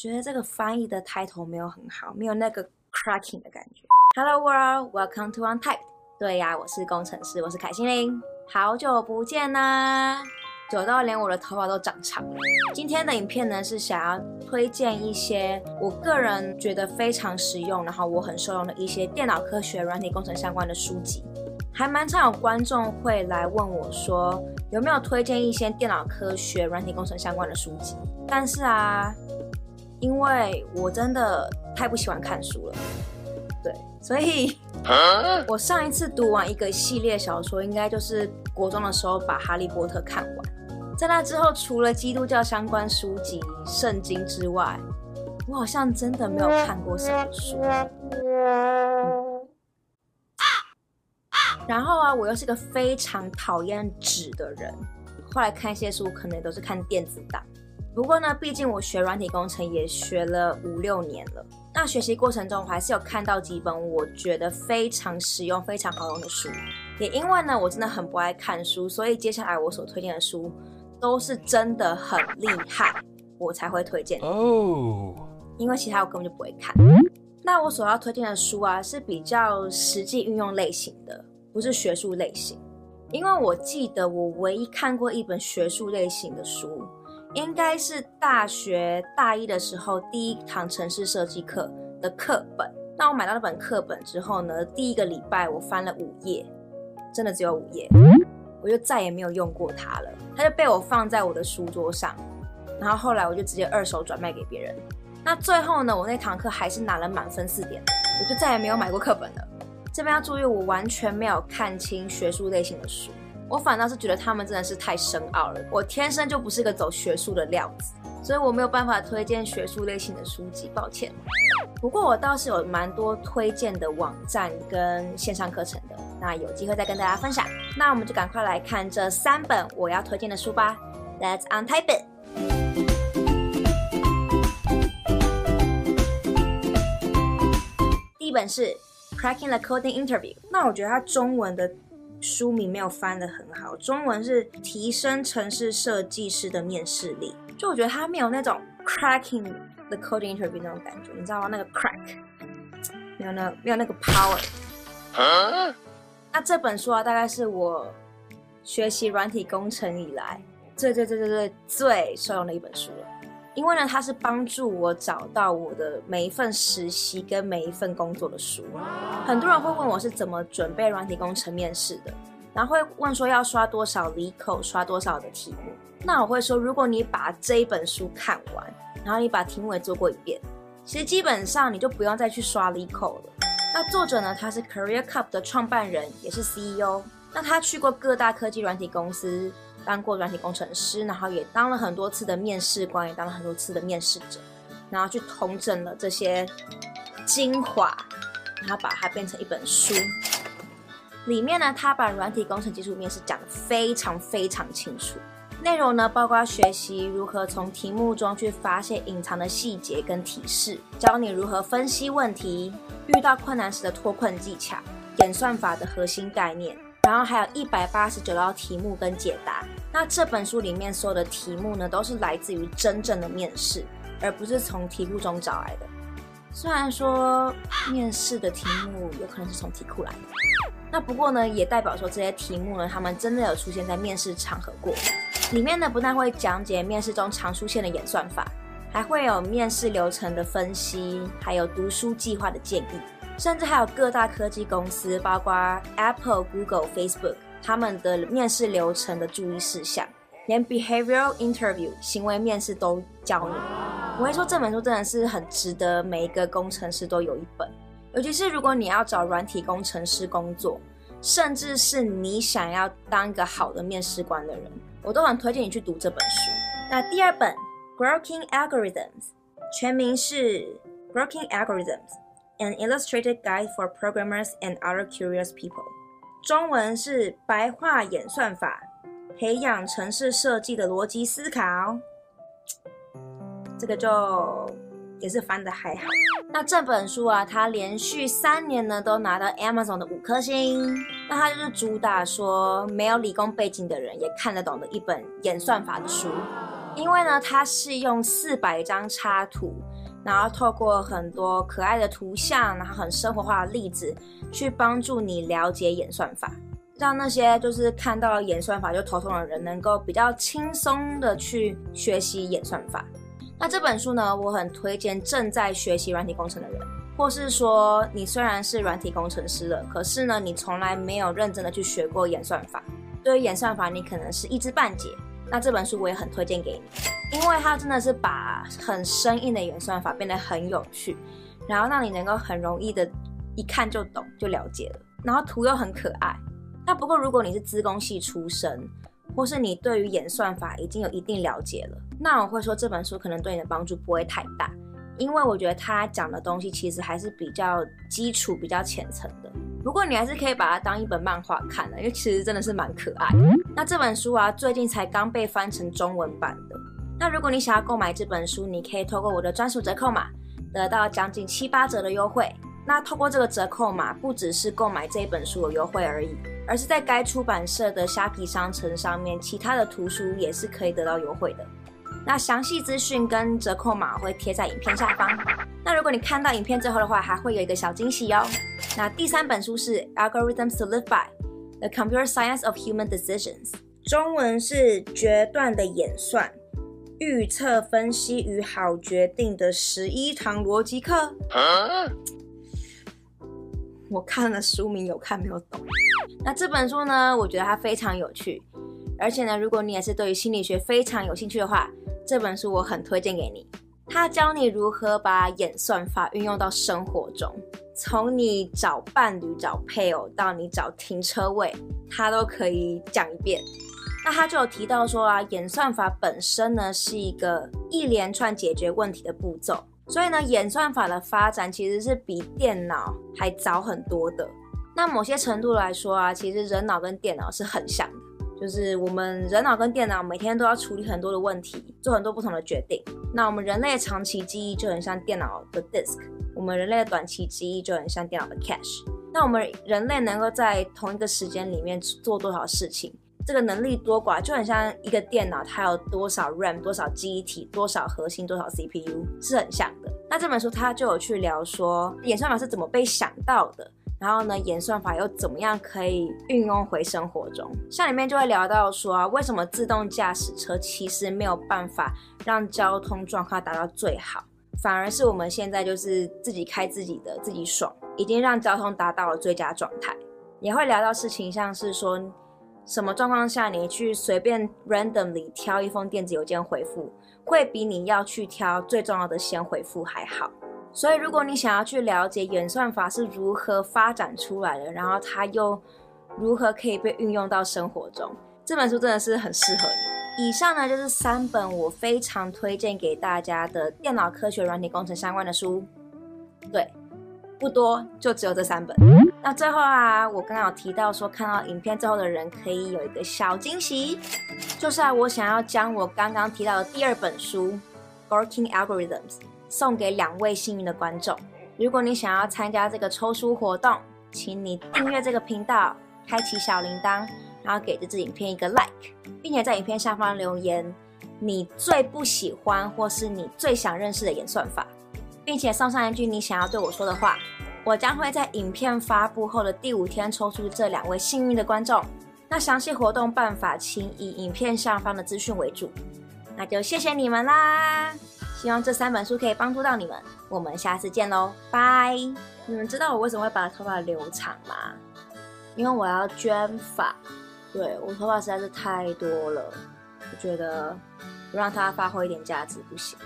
觉得这个翻译的 title 没有很好，没有那个 cracking 的感觉。Hello world, welcome to Untyped。对呀，我是工程师，我是凯西林，好久不见啦！久到连我的头发都长长了。今天的影片呢，是想要推荐一些我个人觉得非常实用，然后我很受用的一些电脑科学、软体工程相关的书籍。还蛮常有观众会来问我说，有没有推荐一些电脑科学、软体工程相关的书籍？但是啊，因为我真的太不喜欢看书了，对，所以 我上一次读完一个系列小说，应该就是国中的时候把《哈利波特》看完。在那之后，除了基督教相关书籍、圣经之外，我好像真的没有看过什么书。嗯。然后啊，我又是个非常讨厌纸的人，后来看一些书，可能都是看电子档。不过呢，毕竟我学软体工程也学了五六年了，那学习过程中我还是有看到几本我觉得非常实用、非常好用的书。也因为呢，我真的很不爱看书，所以接下来我所推荐的书。都是真的很厉害，我才会推荐哦。因为其他我根本就不会看。那我所要推荐的书啊，是比较实际运用类型的，不是学术类型。因为我记得我唯一看过一本学术类型的书，应该是大学大一的时候第一堂城市设计课的课本。那我买到那本课本之后呢，第一个礼拜我翻了五页，真的只有五页。我就再也没有用过它了，它就被我放在我的书桌上，然后后来我就直接二手转卖给别人。那最后呢，我那堂课还是拿了满分四点，我就再也没有买过课本了。这边要注意，我完全没有看清学术类型的书，我反倒是觉得他们真的是太深奥了。我天生就不是个走学术的料子，所以我没有办法推荐学术类型的书籍，抱歉。不过我倒是有蛮多推荐的网站跟线上课程的。那有机会再跟大家分享。那我们就赶快来看这三本我要推荐的书吧。Let's untype it。第一本是《Cracking the Coding Interview》。那我觉得它中文的书名没有翻得很好，中文是提升城市设计师的面试力。就我觉得他没有那种 Cracking the Coding Interview 那种感觉，你知道吗？那个 crack 没有那没有那个 power。那这本书啊，大概是我学习软体工程以来最最最最最最受用的一本书了。因为呢，它是帮助我找到我的每一份实习跟每一份工作的书。很多人会问我是怎么准备软体工程面试的，然后会问说要刷多少离口，刷多少的题目。那我会说，如果你把这一本书看完，然后你把题目也做过一遍，其实基本上你就不用再去刷离口了。那作者呢？他是 Career Cup 的创办人，也是 CEO。那他去过各大科技软体公司，当过软体工程师，然后也当了很多次的面试官，也当了很多次的面试者，然后去统整了这些精华，然后把它变成一本书。里面呢，他把软体工程技术面试讲得非常非常清楚。内容呢，包括学习如何从题目中去发现隐藏的细节跟提示，教你如何分析问题，遇到困难时的脱困技巧，演算法的核心概念，然后还有一百八十九道题目跟解答。那这本书里面所有的题目呢，都是来自于真正的面试，而不是从题库中找来的。虽然说面试的题目有可能是从题库来的，那不过呢，也代表说这些题目呢，他们真的有出现在面试场合过。里面呢，不但会讲解面试中常出现的演算法，还会有面试流程的分析，还有读书计划的建议，甚至还有各大科技公司，包括 Apple、Google、Facebook 他们的面试流程的注意事项，连 Behavioral Interview 行为面试都教你。我会说这本书真的是很值得每一个工程师都有一本，尤其是如果你要找软体工程师工作，甚至是你想要当一个好的面试官的人。我都很推荐你去读这本书。那第二本《Grokking Algorithms》，全名是《Grokking Algorithms: An Illustrated Guide for Programmers and Other Curious People》，中文是白话演算法，培养城市设计的逻辑思考。这个就也是翻的还好。那这本书啊，它连续三年呢都拿到 Amazon 的五颗星。那它就是主打说没有理工背景的人也看得懂的一本演算法的书。因为呢，它是用四百张插图，然后透过很多可爱的图像，然后很生活化的例子，去帮助你了解演算法，让那些就是看到演算法就头痛的人，能够比较轻松的去学习演算法。那这本书呢，我很推荐正在学习软体工程的人，或是说你虽然是软体工程师了，可是呢，你从来没有认真的去学过演算法，对于演算法你可能是一知半解。那这本书我也很推荐给你，因为它真的是把很生硬的演算法变得很有趣，然后让你能够很容易的一看就懂就了解了，然后图又很可爱。那不过如果你是资工系出身，或是你对于演算法已经有一定了解了，那我会说这本书可能对你的帮助不会太大，因为我觉得他讲的东西其实还是比较基础、比较浅层的。不过你还是可以把它当一本漫画看的，因为其实真的是蛮可爱的。那这本书啊，最近才刚被翻成中文版的。那如果你想要购买这本书，你可以透过我的专属折扣码，得到将近七八折的优惠。那透过这个折扣码，不只是购买这本书有优惠而已，而是在该出版社的虾皮商城上面，其他的图书也是可以得到优惠的。那详细资讯跟折扣码会贴在影片下方。那如果你看到影片最后的话，还会有一个小惊喜哟。那第三本书是《Algorithms to Live By: The Computer Science of Human Decisions》，中文是决断的演算、预测分析与好决定的十一堂逻辑课。啊我看了书名，有看没有懂。那这本书呢，我觉得它非常有趣，而且呢，如果你也是对于心理学非常有兴趣的话，这本书我很推荐给你。它教你如何把演算法运用到生活中，从你找伴侣、找配偶到你找停车位，它都可以讲一遍。那他就有提到说啊，演算法本身呢是一个一连串解决问题的步骤。所以呢，演算法的发展其实是比电脑还早很多的。那某些程度来说啊，其实人脑跟电脑是很像的，就是我们人脑跟电脑每天都要处理很多的问题，做很多不同的决定。那我们人类的长期记忆就很像电脑的 disk，我们人类的短期记忆就很像电脑的 cache。那我们人类能够在同一个时间里面做多少事情？这个能力多寡就很像一个电脑，它有多少 RAM、多少记忆体、多少核心、多少 CPU 是很像的。那这本书它就有去聊说演算法是怎么被想到的，然后呢，演算法又怎么样可以运用回生活中。像里面就会聊到说啊，为什么自动驾驶车其实没有办法让交通状况达到最好，反而是我们现在就是自己开自己的，自己爽，已经让交通达到了最佳状态。也会聊到事情像是说。什么状况下你去随便 randomly 挑一封电子邮件回复，会比你要去挑最重要的先回复还好？所以如果你想要去了解演算法是如何发展出来的，然后它又如何可以被运用到生活中，这本书真的是很适合你。以上呢就是三本我非常推荐给大家的电脑科学、软体工程相关的书，对。不多，就只有这三本。那最后啊，我刚刚有提到说，看到影片最后的人可以有一个小惊喜，就是啊，我想要将我刚刚提到的第二本书《Working Algorithms》送给两位幸运的观众。如果你想要参加这个抽书活动，请你订阅这个频道，开启小铃铛，然后给这支影片一个 like，并且在影片下方留言你最不喜欢或是你最想认识的演算法。并且送上一句你想要对我说的话，我将会在影片发布后的第五天抽出这两位幸运的观众。那详细活动办法，请以影片下方的资讯为主。那就谢谢你们啦！希望这三本书可以帮助到你们。我们下次见喽，拜！你们知道我为什么会把头发留长吗？因为我要捐发。对，我头发实在是太多了，我觉得不让它发挥一点价值不行。